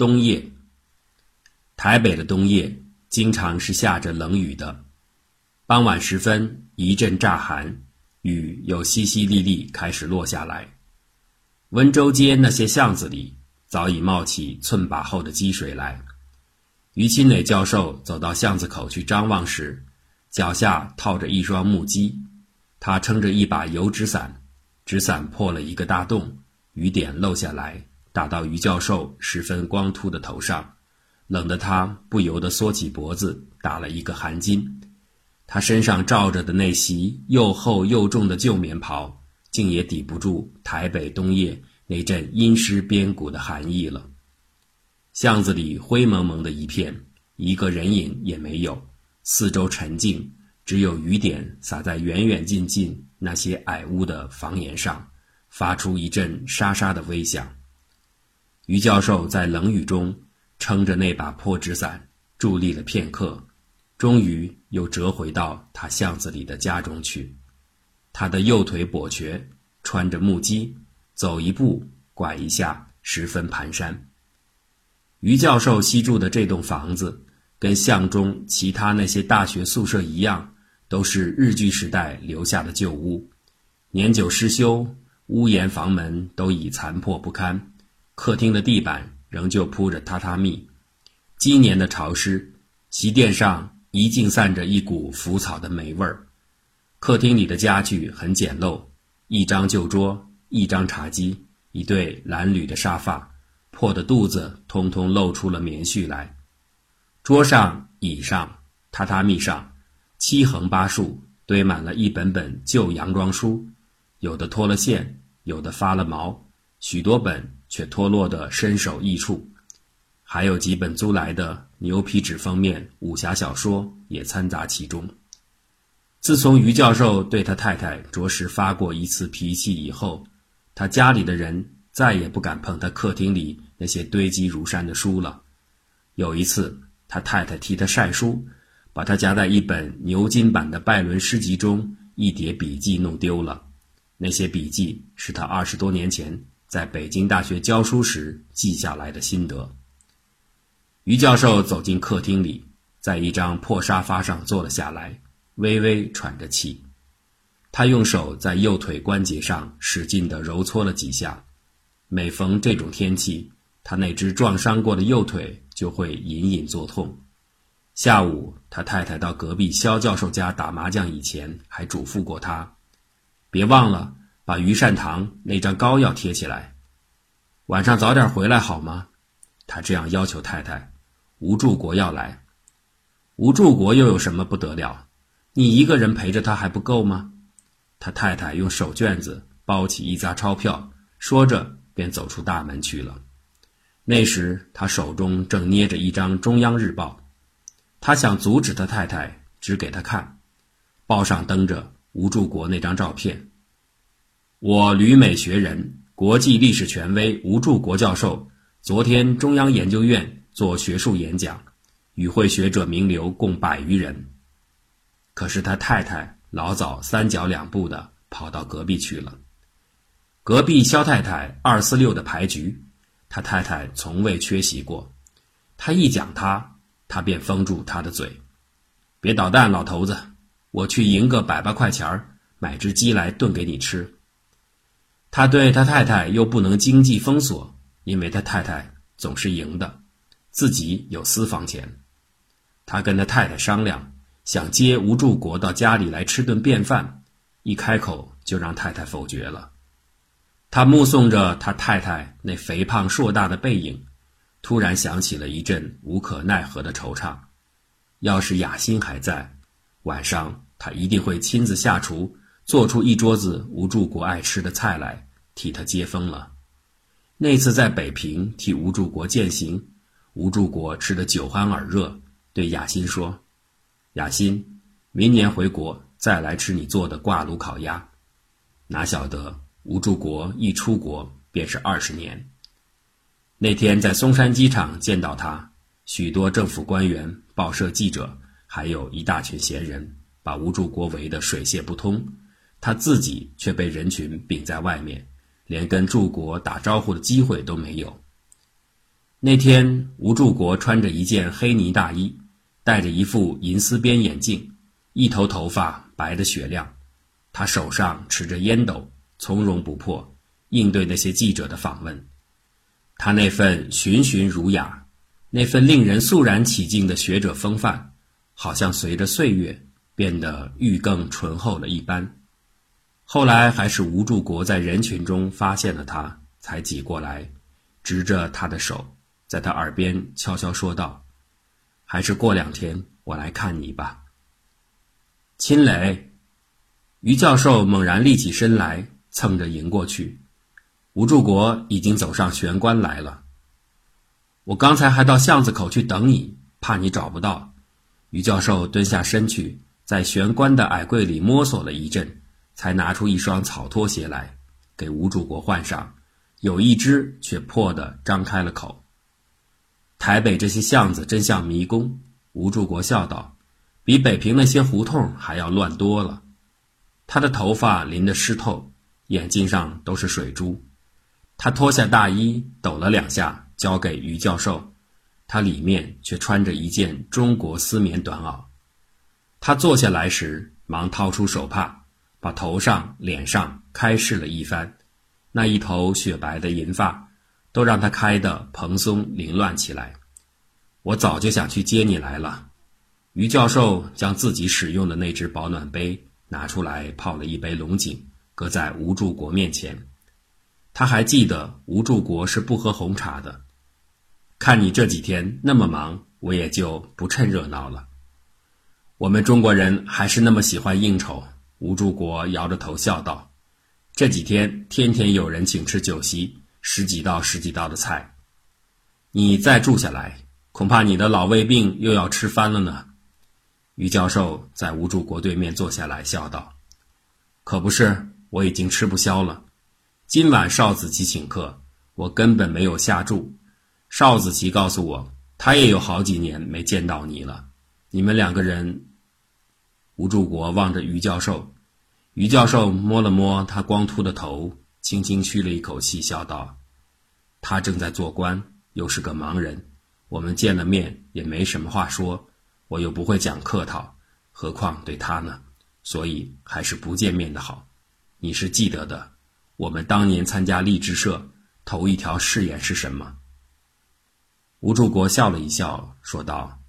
冬夜，台北的冬夜经常是下着冷雨的。傍晚时分，一阵乍寒，雨又淅淅沥沥开始落下来。温州街那些巷子里早已冒起寸把厚的积水来。于钦磊教授走到巷子口去张望时，脚下套着一双木屐，他撑着一把油纸伞，纸伞破了一个大洞，雨点漏下来，打到于教授十分光秃的头上，冷得他不由得缩起脖子，打了一个寒噤。他身上罩着的那袭又厚又重的旧棉袍，竟也抵不住台北冬夜那阵阴湿边骨的寒意了。巷子里灰蒙蒙的一片，一个人影也没有，四周沉静，只有雨点洒在远远近近那些矮屋的房檐上，发出一阵沙沙的微响。于教授在冷雨中撑着那把破纸伞，伫立了片刻，终于又折回到他巷子里的家中去。他的右腿跛瘸，穿着木屐，走一步拐一下，十分蹒跚。于教授西住的这栋房子，跟巷中其他那些大学宿舍一样，都是日据时代留下的旧屋，年久失修，屋檐房门都已残破不堪，客厅的地板仍旧铺着榻榻米，今年的潮湿，席垫上一径散着一股腐草的霉味儿。客厅里的家具很简陋，一张旧桌，一张茶几，一对蓝褛的沙发。破的肚子通通露出了棉絮来，桌上、椅上、榻榻米上，七横八竖堆满了一本本旧洋装书，有的脱了线，有的发了毛，许多本却脱落得身首异处，还有几本租来的牛皮纸封面武侠小说也掺杂其中。自从于教授对他太太着实发过一次脾气以后，他家里的人再也不敢碰他客厅里。那些堆积如山的书了。有一次，他太太替他晒书，把他夹在一本牛津版的拜伦诗集中一叠笔记弄丢了。那些笔记是他二十多年前在北京大学教书时记下来的心得。于教授走进客厅里，在一张破沙发上坐了下来，微微喘着气。他用手在右腿关节上使劲地揉搓了几下。每逢这种天气，他那只撞伤过的右腿就会隐隐作痛。下午，他太太到隔壁肖教授家打麻将以前，还嘱咐过他：“别忘了把于善堂那张膏药贴起来。晚上早点回来好吗？”他这样要求太太。吴柱国要来，吴柱国又有什么不得了？你一个人陪着他还不够吗？他太太用手绢子包起一扎钞票，说着便走出大门去了。那时他手中正捏着一张《中央日报》，他想阻止他太太指给他看，报上登着吴柱国那张照片。我旅美学人、国际历史权威吴柱国教授，昨天中央研究院做学术演讲，与会学者名流共百余人。可是他太太老早三脚两步的跑到隔壁去了，隔壁肖太太二四六的牌局。他太太从未缺席过，他一讲他，他便封住他的嘴，别捣蛋，老头子，我去赢个百八块钱儿，买只鸡来炖给你吃。他对他太太又不能经济封锁，因为他太太总是赢的，自己有私房钱。他跟他太太商量，想接吴柱国到家里来吃顿便饭，一开口就让太太否决了。他目送着他太太那肥胖硕大的背影，突然想起了一阵无可奈何的惆怅。要是雅欣还在，晚上他一定会亲自下厨，做出一桌子吴柱国爱吃的菜来替他接风了。那次在北平替吴柱国饯行，吴柱国吃得酒酣耳热，对雅欣说：“雅欣，明年回国再来吃你做的挂炉烤鸭。”哪晓得。吴柱国一出国便是二十年。那天在松山机场见到他，许多政府官员、报社记者，还有一大群闲人，把吴柱国围得水泄不通。他自己却被人群屏在外面，连跟柱国打招呼的机会都没有。那天，吴柱国穿着一件黑呢大衣，戴着一副银丝边眼镜，一头头发白得雪亮。他手上持着烟斗，从容不迫，应对那些记者的访问。他那份循循儒雅，那份令人肃然起敬的学者风范，好像随着岁月变得愈更醇厚了一般。后来，还是吴柱国在人群中发现了他，才挤过来，执着他的手。在他耳边悄悄说道：“还是过两天我来看你吧。”秦磊，于教授猛然立起身来，蹭着迎过去。吴柱国已经走上玄关来了。我刚才还到巷子口去等你，怕你找不到。于教授蹲下身去，在玄关的矮柜里摸索了一阵，才拿出一双草拖鞋来，给吴柱国换上。有一只却破的张开了口。台北这些巷子真像迷宫，吴柱国笑道：“比北平那些胡同还要乱多了。”他的头发淋得湿透，眼睛上都是水珠。他脱下大衣，抖了两下，交给于教授。他里面却穿着一件中国丝棉短袄。他坐下来时，忙掏出手帕，把头上、脸上开拭了一番，那一头雪白的银发。都让他开得蓬松凌乱起来。我早就想去接你来了。于教授将自己使用的那只保暖杯拿出来，泡了一杯龙井，搁在吴柱国面前。他还记得吴柱国是不喝红茶的。看你这几天那么忙，我也就不趁热闹了。我们中国人还是那么喜欢应酬。吴柱国摇着头笑道：“这几天天天有人请吃酒席。”十几道、十几道的菜，你再住下来，恐怕你的老胃病又要吃翻了呢。于教授在吴柱国对面坐下来，笑道：“可不是，我已经吃不消了。今晚邵子琪请客，我根本没有下注。邵子琪告诉我，他也有好几年没见到你了。你们两个人。”吴柱国望着于教授，于教授摸了摸他光秃的头。轻轻吁了一口气，笑道：“他正在做官，又是个盲人，我们见了面也没什么话说。我又不会讲客套，何况对他呢？所以还是不见面的好。你是记得的，我们当年参加励志社，头一条誓言是什么？”吴柱国笑了一笑，说道：“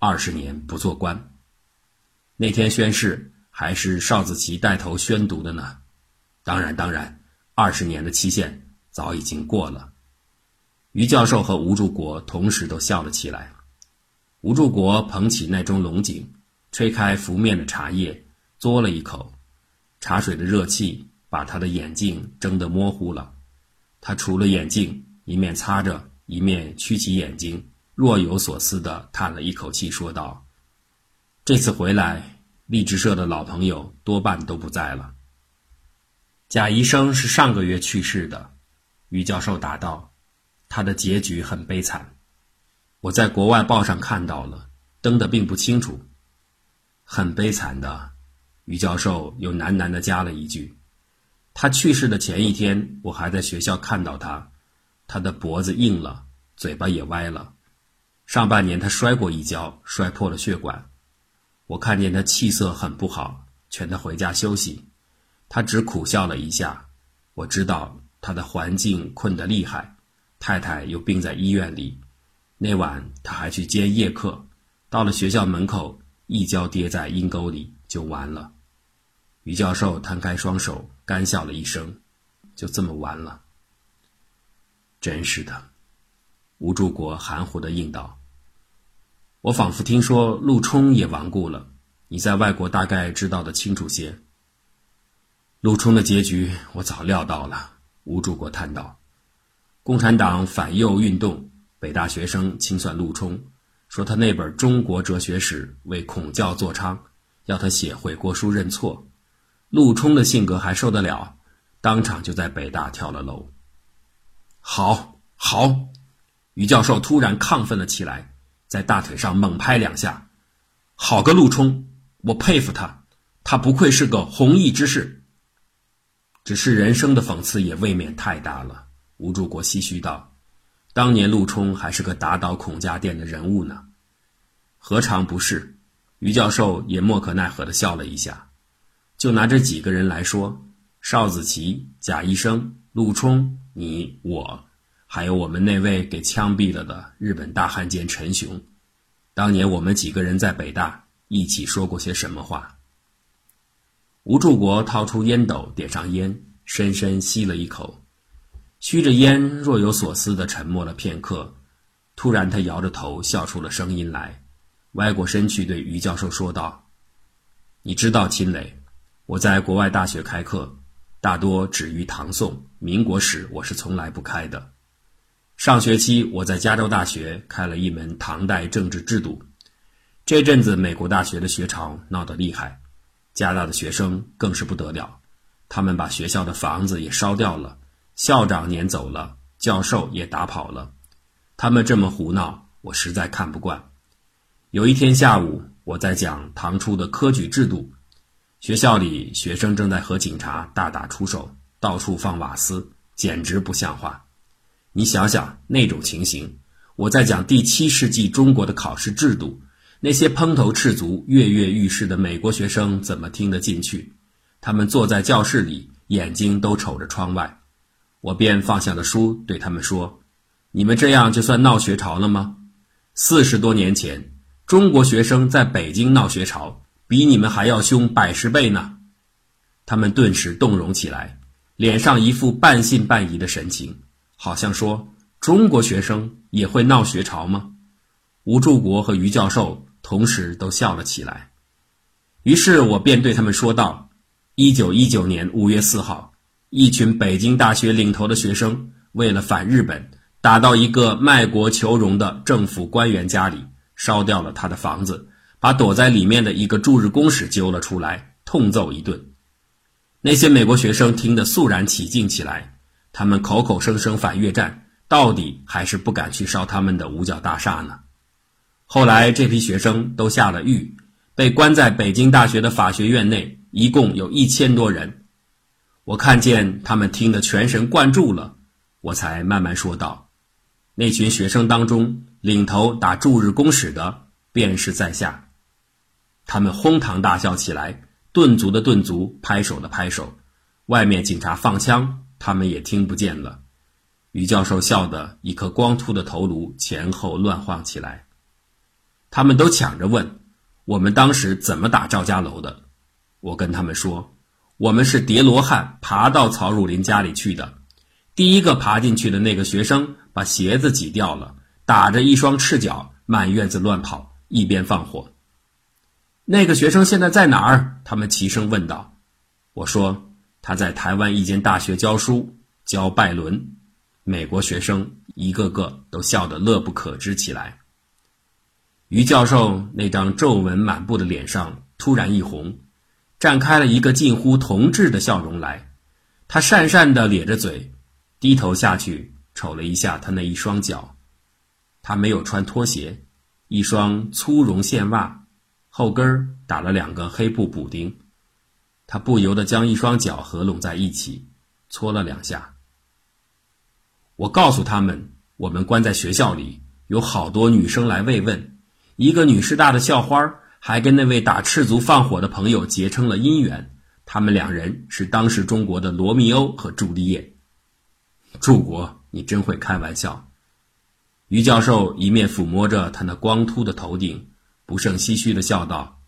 二十年不做官。那天宣誓，还是邵子琪带头宣读的呢。当然，当然。”二十年的期限早已经过了，于教授和吴柱国同时都笑了起来。吴柱国捧起那盅龙井，吹开浮面的茶叶，嘬了一口，茶水的热气把他的眼镜睁得模糊了。他除了眼镜，一面擦着，一面曲起眼睛，若有所思地叹了一口气，说道：“这次回来，励志社的老朋友多半都不在了。”贾医生是上个月去世的，于教授答道：“他的结局很悲惨，我在国外报上看到了，登的并不清楚。很悲惨的。”于教授又喃喃地加了一句：“他去世的前一天，我还在学校看到他，他的脖子硬了，嘴巴也歪了。上半年他摔过一跤，摔破了血管。我看见他气色很不好，劝他回家休息。”他只苦笑了一下，我知道他的环境困得厉害，太太又病在医院里。那晚他还去接夜课，到了学校门口，一跤跌在阴沟里，就完了。于教授摊开双手，干笑了一声，就这么完了。真是的，吴柱国含糊的应道：“我仿佛听说陆冲也亡故了，你在外国大概知道的清楚些。”陆冲的结局我早料到了，吴柱国叹道：“共产党反右运动，北大学生清算陆冲，说他那本《中国哲学史》为孔教作娼，要他写悔过书认错。陆冲的性格还受得了，当场就在北大跳了楼。好，好！”于教授突然亢奋了起来，在大腿上猛拍两下：“好个陆冲，我佩服他，他不愧是个弘毅之士。”只是人生的讽刺也未免太大了，吴柱国唏嘘道：“当年陆冲还是个打倒孔家店的人物呢。何尝不是？于教授也莫可奈何地笑了一下。就拿这几个人来说，邵子琪、贾医生、陆冲、你、我，还有我们那位给枪毙了的日本大汉奸陈雄，当年我们几个人在北大一起说过些什么话？吴柱国掏出烟斗，点上烟，深深吸了一口，吸着烟，若有所思地沉默了片刻。突然，他摇着头，笑出了声音来，歪过身去对于教授说道：“你知道，秦磊。”我在国外大学开课，大多止于唐宋、民国史，我是从来不开的。上学期我在加州大学开了一门唐代政治制度。这阵子美国大学的学潮闹得厉害，加大的学生更是不得了，他们把学校的房子也烧掉了，校长撵走了，教授也打跑了。他们这么胡闹，我实在看不惯。有一天下午，我在讲唐初的科举制度。学校里，学生正在和警察大打出手，到处放瓦斯，简直不像话。你想想那种情形，我在讲第七世纪中国的考试制度，那些蓬头赤足、跃跃欲试的美国学生怎么听得进去？他们坐在教室里，眼睛都瞅着窗外。我便放下了书，对他们说：“你们这样就算闹学潮了吗？四十多年前，中国学生在北京闹学潮。”比你们还要凶百十倍呢！他们顿时动容起来，脸上一副半信半疑的神情，好像说：“中国学生也会闹学潮吗？”吴柱国和于教授同时都笑了起来。于是我便对他们说道：“一九一九年五月四号，一群北京大学领头的学生为了反日本，打到一个卖国求荣的政府官员家里，烧掉了他的房子。”把躲在里面的一个驻日公使揪了出来，痛揍一顿。那些美国学生听得肃然起敬起来，他们口口声声反越战，到底还是不敢去烧他们的五角大厦呢。后来这批学生都下了狱，被关在北京大学的法学院内，一共有一千多人。我看见他们听得全神贯注了，我才慢慢说道：“那群学生当中，领头打驻日公使的便是在下。”他们哄堂大笑起来，顿足的顿足，拍手的拍手。外面警察放枪，他们也听不见了。于教授笑得一颗光秃的头颅前后乱晃起来。他们都抢着问：“我们当时怎么打赵家楼的？”我跟他们说：“我们是叠罗汉爬到曹汝霖家里去的。第一个爬进去的那个学生把鞋子挤掉了，打着一双赤脚满院子乱跑，一边放火。”那个学生现在在哪儿？他们齐声问道。我说他在台湾一间大学教书，教拜伦。美国学生一个个都笑得乐不可支起来。于教授那张皱纹满布的脸上突然一红，绽开了一个近乎同志的笑容来。他讪讪地咧着嘴，低头下去瞅了一下他那一双脚。他没有穿拖鞋，一双粗绒线袜。后跟儿打了两个黑布补丁，他不由得将一双脚合拢在一起，搓了两下。我告诉他们，我们关在学校里，有好多女生来慰问，一个女师大的校花还跟那位打赤足放火的朋友结成了姻缘，他们两人是当时中国的罗密欧和朱丽叶。祝国，你真会开玩笑。于教授一面抚摸着他那光秃的头顶。不胜唏嘘地笑道：“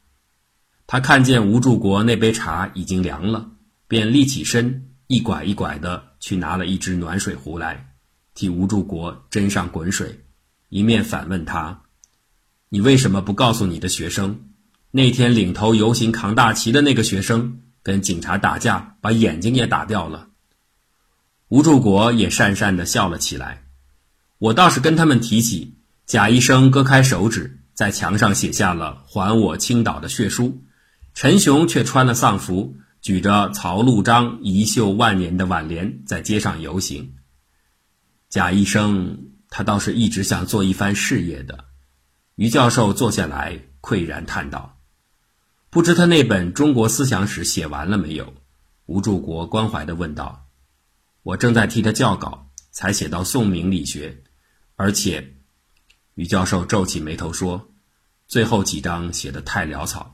他看见吴柱国那杯茶已经凉了，便立起身，一拐一拐地去拿了一只暖水壶来，替吴柱国斟上滚水，一面反问他：‘你为什么不告诉你的学生，那天领头游行扛大旗的那个学生跟警察打架，把眼睛也打掉了？’吴柱国也讪讪地笑了起来。我倒是跟他们提起，贾医生割开手指。”在墙上写下了“还我青岛”的血书，陈雄却穿了丧服，举着曹陆章遗秀万年的挽联在街上游行。贾医生他倒是一直想做一番事业的。于教授坐下来，喟然叹道：“不知他那本《中国思想史》写完了没有？”吴柱国关怀地问道：“我正在替他校稿，才写到宋明理学。而且，于教授皱起眉头说：“最后几章写的太潦草，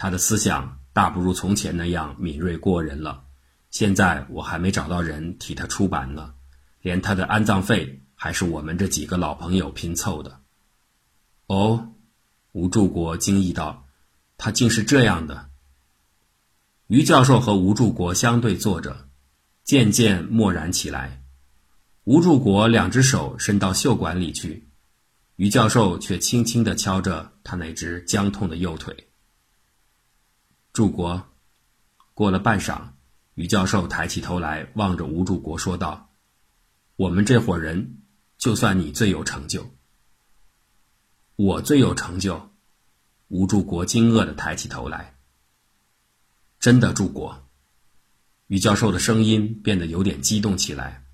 他的思想大不如从前那样敏锐过人了。现在我还没找到人替他出版呢，连他的安葬费还是我们这几个老朋友拼凑的。”哦，吴柱国惊异道：“他竟是这样的。”于教授和吴柱国相对坐着，渐渐默然起来。吴柱国两只手伸到袖管里去，于教授却轻轻地敲着他那只僵痛的右腿。柱国，过了半晌，于教授抬起头来望着吴柱国说道：“我们这伙人，就算你最有成就。”我最有成就。吴柱国惊愕的抬起头来。真的，柱国。于教授的声音变得有点激动起来。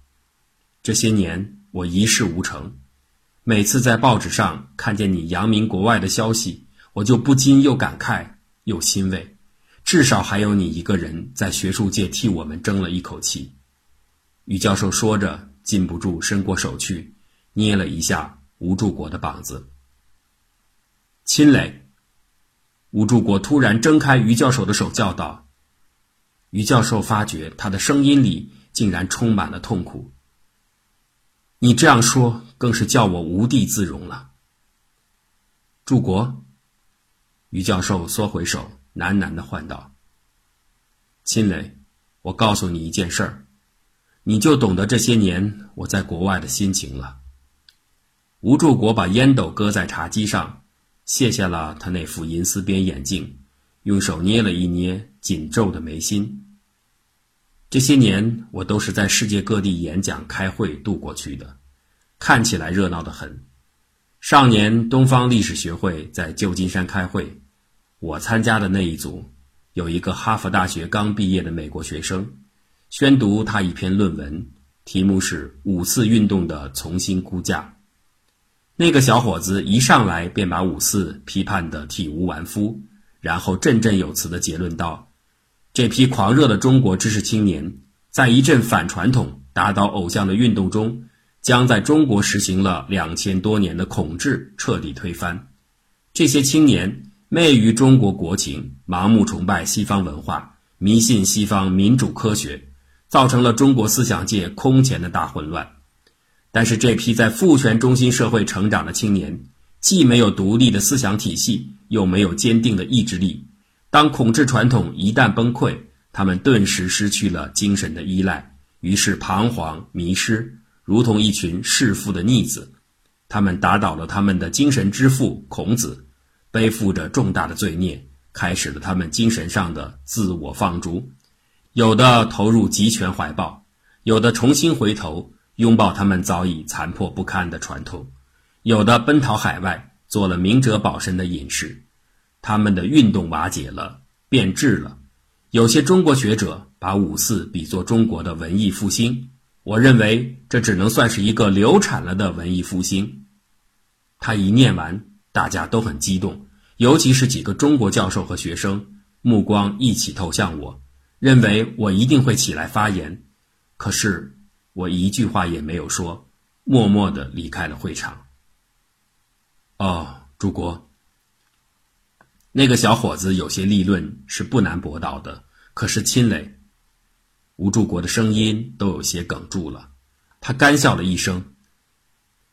这些年我一事无成，每次在报纸上看见你扬名国外的消息，我就不禁又感慨又欣慰。至少还有你一个人在学术界替我们争了一口气。于教授说着，禁不住伸过手去，捏了一下吴柱国的膀子。亲磊。吴柱国突然挣开于教授的手，叫道：“于教授发觉他的声音里竟然充满了痛苦。你这样说，更是叫我无地自容了。”柱国，于教授缩回手，喃喃的唤道：“秦磊，我告诉你一件事儿，你就懂得这些年我在国外的心情了。”吴柱国把烟斗搁在茶几上。卸下了他那副银丝边眼镜，用手捏了一捏紧皱的眉心。这些年我都是在世界各地演讲、开会度过去的，看起来热闹得很。上年东方历史学会在旧金山开会，我参加的那一组有一个哈佛大学刚毕业的美国学生，宣读他一篇论文，题目是“五四运动的重新估价”。那个小伙子一上来便把五四批判得体无完肤，然后振振有词地结论道：“这批狂热的中国知识青年，在一阵反传统、打倒偶像的运动中，将在中国实行了两千多年的统治彻底推翻。这些青年昧于中国国情，盲目崇拜西方文化，迷信西方民主科学，造成了中国思想界空前的大混乱。”但是这批在父权中心社会成长的青年，既没有独立的思想体系，又没有坚定的意志力。当统治传统一旦崩溃，他们顿时失去了精神的依赖，于是彷徨迷失，如同一群弑父的逆子。他们打倒了他们的精神之父孔子，背负着重大的罪孽，开始了他们精神上的自我放逐。有的投入集权怀抱，有的重新回头。拥抱他们早已残破不堪的传统，有的奔逃海外，做了明哲保身的隐士，他们的运动瓦解了，变质了。有些中国学者把五四比作中国的文艺复兴，我认为这只能算是一个流产了的文艺复兴。他一念完，大家都很激动，尤其是几个中国教授和学生，目光一起投向我，认为我一定会起来发言。可是。我一句话也没有说，默默地离开了会场。哦，朱国，那个小伙子有些立论是不难驳倒的，可是亲磊，吴柱国的声音都有些哽住了。他干笑了一声：“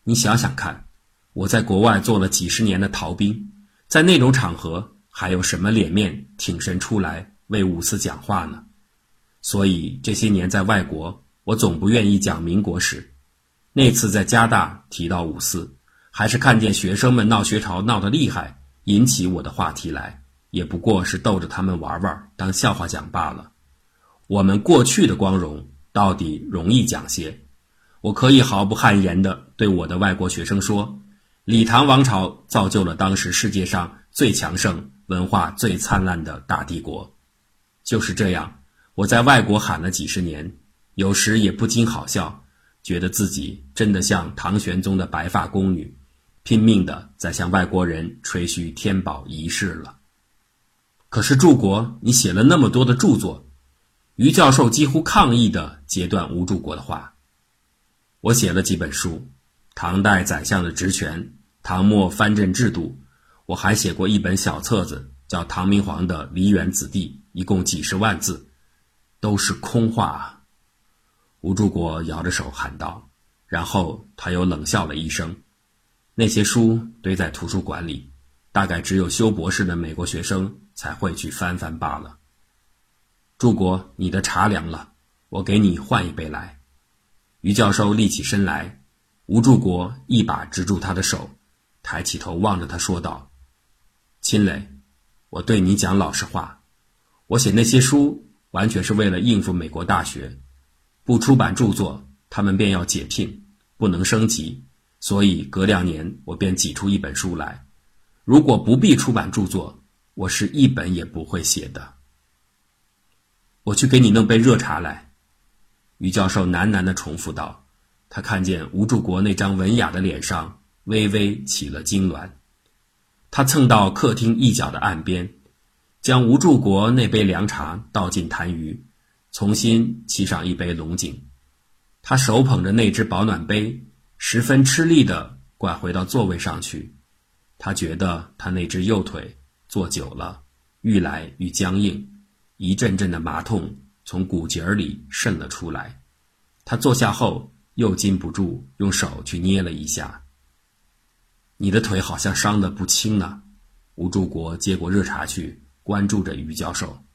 你想想看，我在国外做了几十年的逃兵，在那种场合还有什么脸面挺身出来为五四讲话呢？所以这些年在外国。”我总不愿意讲民国史，那次在加大提到五四，还是看见学生们闹学潮闹得厉害，引起我的话题来，也不过是逗着他们玩玩，当笑话讲罢了。我们过去的光荣到底容易讲些，我可以毫不汗颜地对我的外国学生说：李唐王朝造就了当时世界上最强盛、文化最灿烂的大帝国。就是这样，我在外国喊了几十年。有时也不禁好笑，觉得自己真的像唐玄宗的白发宫女，拼命的在向外国人吹嘘天宝仪式了。可是柱国，你写了那么多的著作，于教授几乎抗议的截断吴柱国的话。我写了几本书，唐代宰相的职权，唐末藩镇制度。我还写过一本小册子，叫《唐明皇的梨园子弟》，一共几十万字，都是空话。啊！吴柱国摇着手喊道，然后他又冷笑了一声：“那些书堆在图书馆里，大概只有修博士的美国学生才会去翻翻罢了。”柱国，你的茶凉了，我给你换一杯来。于教授立起身来，吴柱国一把执住他的手，抬起头望着他说道。秦磊，我对你讲老实话，我写那些书完全是为了应付美国大学，不出版著作，他们便要解聘，不能升级，所以隔两年我便挤出一本书来。如果不必出版著作，我是一本也不会写的。我去给你弄杯热茶来。”于教授喃喃地重复道，他看见吴柱国那张文雅的脸上微微起了痉挛。他蹭到客厅一角的岸边，将吴柱国那杯凉茶倒进痰盂，重新沏上一杯龙井。他手捧着那只保暖杯，十分吃力地拐回到座位上去。他觉得他那只右腿坐久了，愈来愈僵硬，一阵阵的麻痛从骨节里渗了出来。他坐下后又禁不住用手去捏了一下。你的腿好像伤得不轻呢，吴柱国接过热茶去，关注着于教授。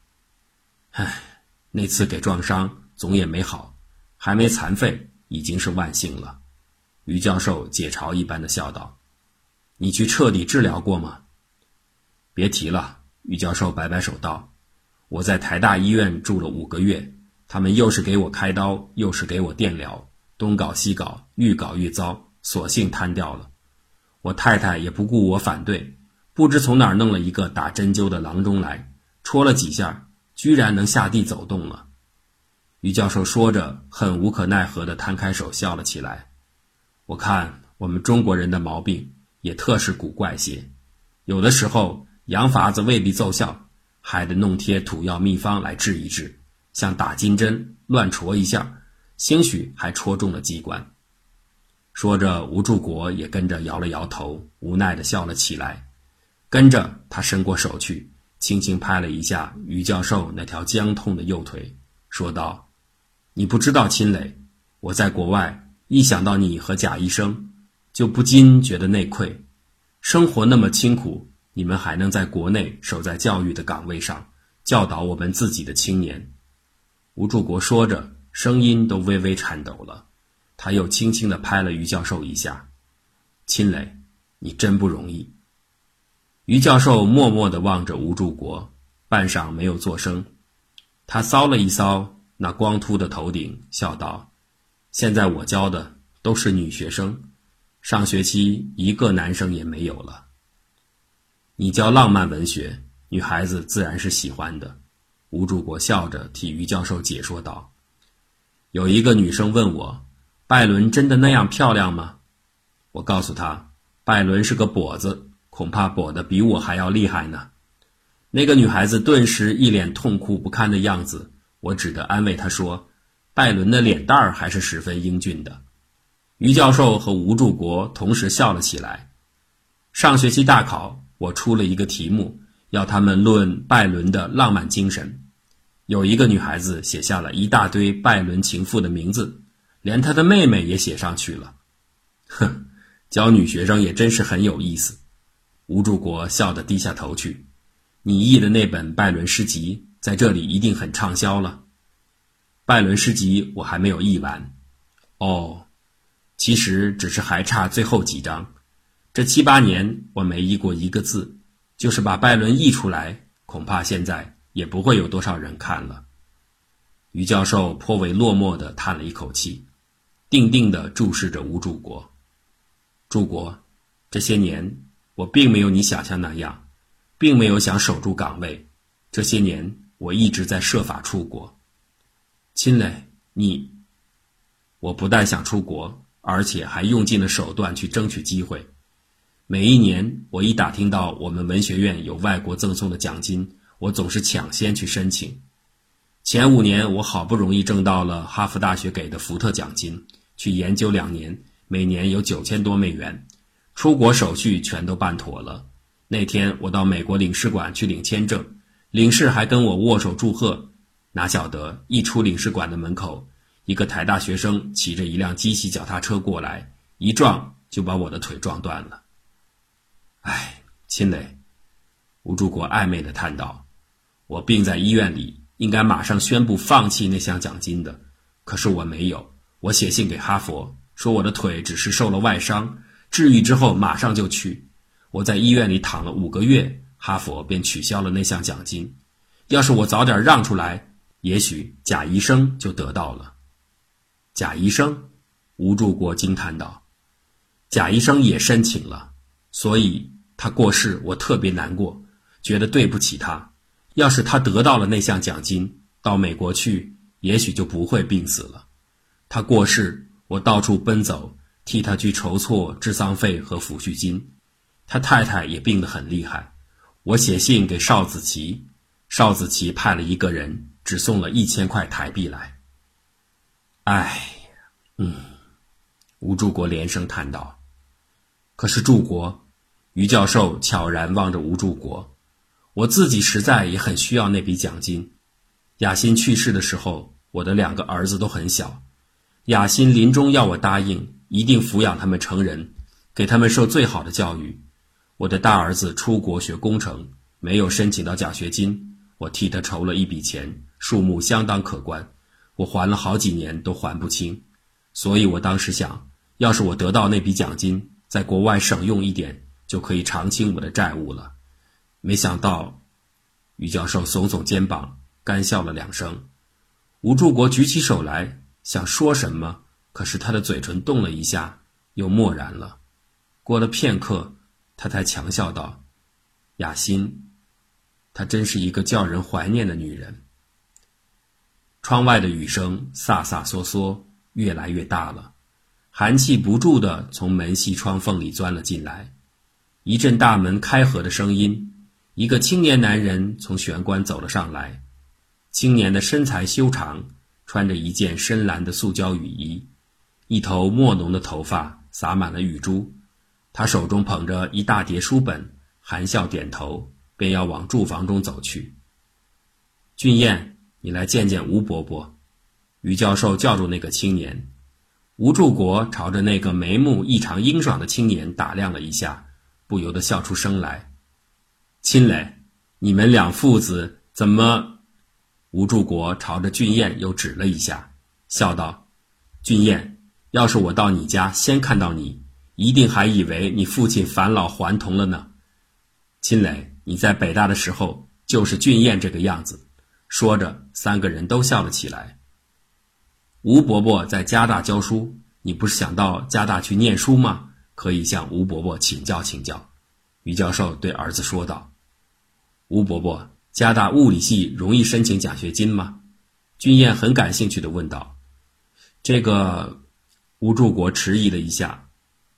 唉，那次给撞伤总也没好，还没残废已经是万幸了。于教授解嘲一般的笑道：“你去彻底治疗过吗？”别提了，于教授摆摆手道：“我在台大医院住了五个月，他们又是给我开刀，又是给我电疗，东搞西搞，愈搞愈糟，索性瘫掉了。”我太太也不顾我反对，不知从哪儿弄了一个打针灸的郎中来，戳了几下，居然能下地走动了。于教授说着，很无可奈何地摊开手笑了起来。我看我们中国人的毛病也特是古怪些，有的时候洋法子未必奏效，还得弄贴土药秘方来治一治，像打金针乱戳一下，兴许还戳中了机关。说着，吴柱国也跟着摇了摇头，无奈地笑了起来。跟着他伸过手去，轻轻拍了一下于教授那条僵痛的右腿，说道：“你不知道，秦磊，我在国外一想到你和贾医生，就不禁觉得内愧。生活那么清苦，你们还能在国内守在教育的岗位上，教导我们自己的青年。”吴柱国说着，声音都微微颤抖了。他又轻轻地拍了于教授一下，“秦磊，你真不容易。”于教授默默地望着吴柱国，半晌没有作声。他搔了一搔那光秃的头顶，笑道：“现在我教的都是女学生，上学期一个男生也没有了。你教浪漫文学，女孩子自然是喜欢的。”吴柱国笑着替于教授解说道：“有一个女生问我。”拜伦真的那样漂亮吗？我告诉他，拜伦是个跛子，恐怕跛的比我还要厉害呢。那个女孩子顿时一脸痛苦不堪的样子，我只得安慰她说：“拜伦的脸蛋儿还是十分英俊的。”于教授和吴柱国同时笑了起来。上学期大考，我出了一个题目，要他们论拜伦的浪漫精神。有一个女孩子写下了一大堆拜伦情妇的名字。连她的妹妹也写上去了，哼，教女学生也真是很有意思。吴柱国笑得低下头去。你译的那本拜伦诗集在这里一定很畅销了。拜伦诗集我还没有译完。哦，其实只是还差最后几章。这七八年我没译过一个字，就是把拜伦译出来，恐怕现在也不会有多少人看了。于教授颇为落寞地叹了一口气。定定地注视着吴柱国，柱国，这些年我并没有你想象那样，并没有想守住岗位。这些年我一直在设法出国。亲磊，你，我不但想出国，而且还用尽了手段去争取机会。每一年我一打听到我们文学院有外国赠送的奖金，我总是抢先去申请。前五年我好不容易挣到了哈佛大学给的福特奖金。去研究两年，每年有九千多美元，出国手续全都办妥了。那天我到美国领事馆去领签证，领事还跟我握手祝贺。哪晓得一出领事馆的门口，一个台大学生骑着一辆机器脚踏车过来，一撞就把我的腿撞断了。哎，秦磊，吴柱国暧昧的叹道：“我病在医院里，应该马上宣布放弃那项奖金的，可是我没有。我写信给哈佛，说我的腿只是受了外伤，治愈之后马上就去。我在医院里躺了五个月，哈佛便取消了那项奖金。要是我早点让出来。”也许贾医生就得到了。贾医生，吴柱国惊叹道：“贾医生也申请了，所以他过世，我特别难过，觉得对不起他。要是他得到了那项奖金，到美国去，也许就不会病死了。他过世，我到处奔走，替他去筹措治丧费和抚恤金。他太太也病得很厉害，我写信给邵子琪，邵子琪派了一个人。”只送了一千块台币来。唉，嗯，吴柱国连声叹道。可是柱国，于教授悄然望着吴柱国，我自己实在也很需要那笔奖金。雅欣去世的时候，我的两个儿子都很小，雅欣临终要我答应，一定抚养他们成人，给他们受最好的教育。我的大儿子出国学工程，没有申请到奖学金，我替他筹了一笔钱。数目相当可观，我还了好几年都还不清，所以我当时想，要是我得到那笔奖金，在国外省用一点，就可以偿清我的债务了。没想到，于教授耸耸肩膀，干笑了两声。吴柱国举起手来，想说什么，可是他的嘴唇动了一下，又默然了。过了片刻，他才强笑道：“雅欣，她真是一个叫人怀念的女人。”窗外的雨声飒飒嗦嗦，越来越大了，寒气不住地从门隙窗缝里钻了进来。一阵大门开合的声音，一个青年男人从玄关走了上来。青年的身材修长，穿着一件深蓝的塑胶雨衣，一头墨浓的头发洒满了雨珠。他手中捧着一大叠书本，含笑点头，便要往住房中走去。俊彦。你来见见吴伯伯，于教授叫住那个青年。吴柱国朝着那个眉目异常英爽的青年打量了一下，不由得笑出声来。亲磊，你们两父子怎么？吴柱国朝着俊彦又指了一下，笑道：“俊彦，要是我到你家先看到你，一定还以为你父亲返老还童了呢。亲磊，你在北大的时候就是俊彦这个样子。”说着，三个人都笑了起来。吴伯伯在加大教书，你不是想到加大去念书吗？可以向吴伯伯请教请教。于教授对儿子说道：“吴伯伯，加大物理系容易申请奖学金吗？”君彦很感兴趣地问道。这个，吴柱国迟疑了一下，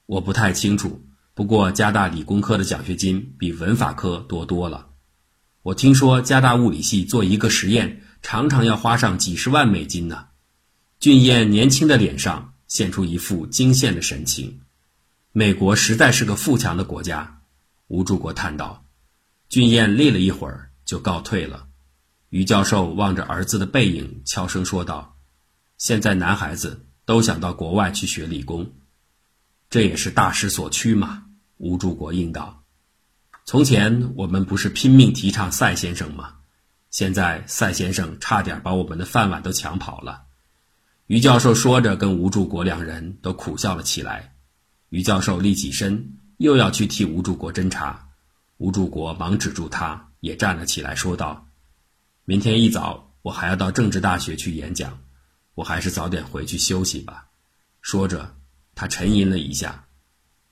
我不太清楚。不过加大理工科的奖学金比文法科多多了。我听说加大物理系做一个实验，常常要花上几十万美金呢。俊彦年轻的脸上现出一副惊羡的神情。美国实在是个富强的国家，吴柱国叹道。俊彦立了一会儿，就告退了。于教授望着儿子的背影，悄声说道：“现在男孩子都想到国外去学理工，这也是大势所趋嘛。”吴柱国应道。从前我们不是拼命提倡赛先生吗？现在赛先生差点把我们的饭碗都抢跑了。于教授说着，跟吴柱国两人都苦笑了起来。于教授立起身，又要去替吴柱国侦查。吴柱国忙止住他，也站了起来，说道：“明天一早我还要到政治大学去演讲，我还是早点回去休息吧。”说着，他沉吟了一下：“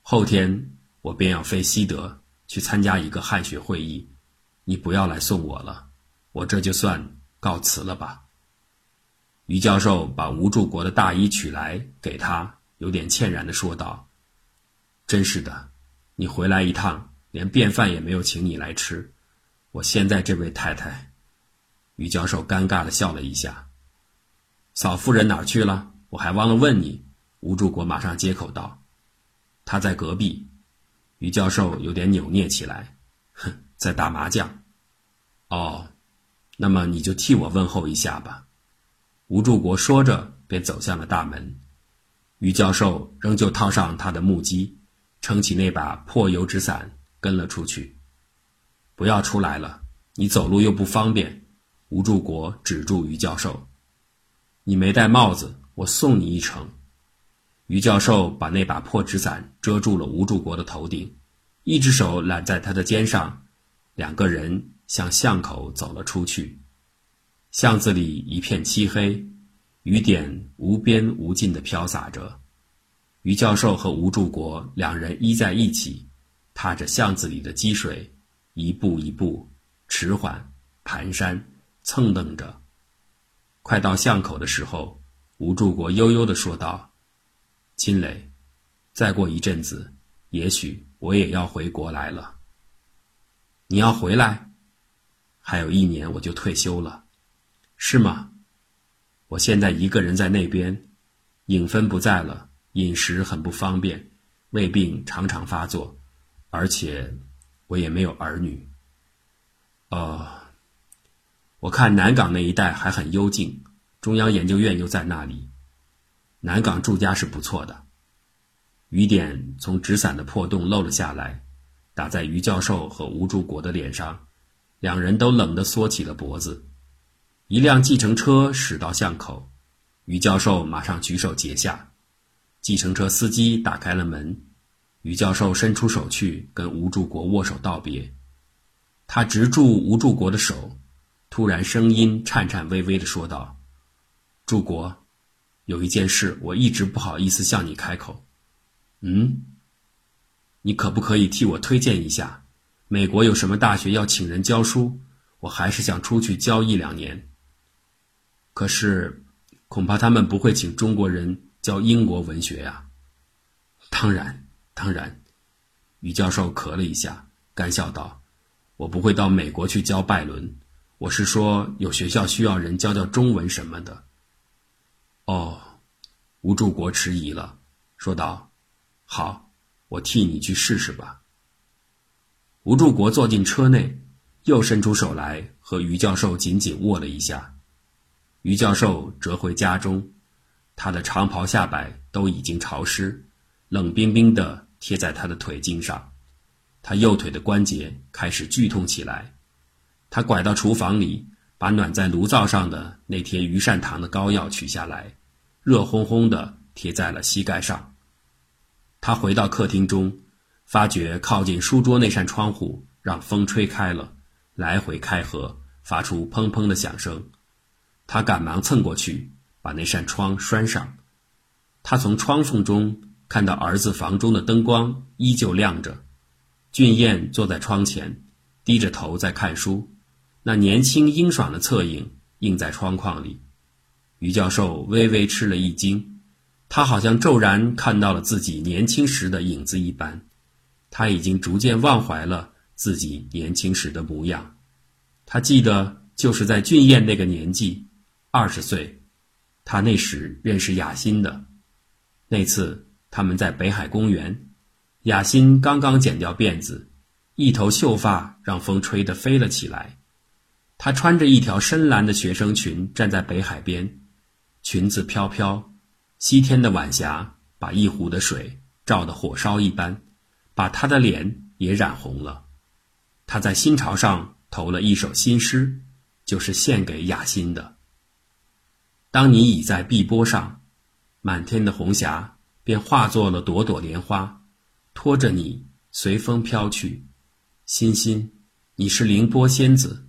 后天我便要飞西德。”去参加一个汉学会议，你不要来送我了，我这就算告辞了吧。于教授把吴柱国的大衣取来给他，有点歉然地说道：“真是的，你回来一趟，连便饭也没有请你来吃。我现在这位太太。”于教授尴尬地笑了一下：“嫂夫人哪儿去了？我还忘了问你，吴柱国马上接口道：“他在隔壁。”于教授有点扭捏起来，哼，在打麻将。哦，那么你就替我问候一下吧。吴柱国说着，便走向了大门。于教授仍旧套上他的木屐，撑起那把破油纸伞，跟了出去。不要出来了，你走路又不方便。吴柱国止住于教授：“你没戴帽子，我送你一程。”于教授把那把破纸伞遮住了吴柱国的头顶，一只手揽在他的肩上，两个人向巷口走了出去。巷子里一片漆黑，雨点无边无尽地飘洒着。于教授和吴柱国两人依在一起，踏着巷子里的积水，一步一步，迟缓、蹒跚、蹭蹬着。快到巷口的时候，吴柱国悠悠地说道。金磊，再过一阵子，也许我也要回国来了。你要回来？还有一年我就退休了，是吗？我现在一个人在那边，影分不在了，饮食很不方便，胃病常常发作，而且我也没有儿女。呃，我看南港那一带还很幽静，中央研究院又在那里。南港住家是不错的。雨点从纸伞的破洞漏了下来，打在于教授和吴柱国的脸上，两人都冷得缩起了脖子。一辆计程车驶到巷口，于教授马上举手截下。计程车司机打开了门，于教授伸出手去跟吴柱国握手道别。他执住吴柱国的手，突然声音颤颤巍巍地说道：“柱国。”有一件事，我一直不好意思向你开口。嗯，你可不可以替我推荐一下，美国有什么大学要请人教书？我还是想出去教一两年。可是，恐怕他们不会请中国人教英国文学呀。当然，当然。于教授咳了一下，干笑道：“我不会到美国去教拜伦。我是说，有学校需要人教教中文什么的。”哦，吴柱国迟疑了，说道：“好，我替你去试试吧。”吴柱国坐进车内，又伸出手来和于教授紧紧握了一下。于教授折回家中，他的长袍下摆都已经潮湿，冷冰冰的贴在他的腿筋上，他右腿的关节开始剧痛起来。他拐到厨房里，把暖在炉灶上的那贴鱼膳糖的膏药取下来。热烘烘的贴在了膝盖上。他回到客厅中，发觉靠近书桌那扇窗户让风吹开了，来回开合，发出砰砰的响声。他赶忙蹭过去，把那扇窗拴上。他从窗缝中看到儿子房中的灯光依旧亮着，俊彦坐在窗前，低着头在看书，那年轻英爽的侧影映在窗框里。于教授微微吃了一惊，他好像骤然看到了自己年轻时的影子一般，他已经逐渐忘怀了自己年轻时的模样。他记得就是在俊彦那个年纪，二十岁，他那时认识雅欣的。那次他们在北海公园，雅欣刚刚剪掉辫子，一头秀发让风吹得飞了起来。她穿着一条深蓝的学生裙，站在北海边。裙子飘飘，西天的晚霞把一湖的水照得火烧一般，把他的脸也染红了。他在新潮上投了一首新诗，就是献给雅欣的。当你倚在碧波上，满天的红霞便化作了朵朵莲花，拖着你随风飘去。欣欣，你是凌波仙子。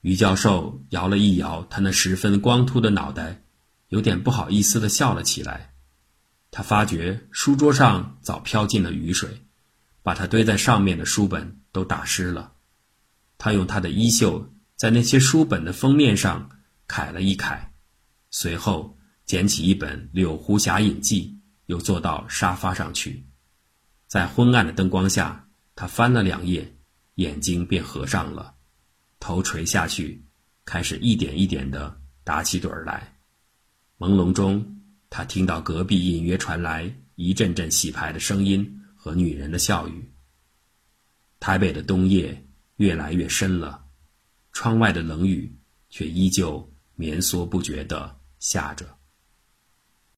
于教授摇了一摇他那十分光秃的脑袋，有点不好意思地笑了起来。他发觉书桌上早飘进了雨水，把他堆在上面的书本都打湿了。他用他的衣袖在那些书本的封面上揩了一揩，随后捡起一本《柳湖侠隐记》，又坐到沙发上去。在昏暗的灯光下，他翻了两页，眼睛便合上了。头垂下去，开始一点一点地打起盹儿来。朦胧中，他听到隔壁隐约传来一阵阵洗牌的声音和女人的笑语。台北的冬夜越来越深了，窗外的冷雨却依旧绵缩不绝地下着。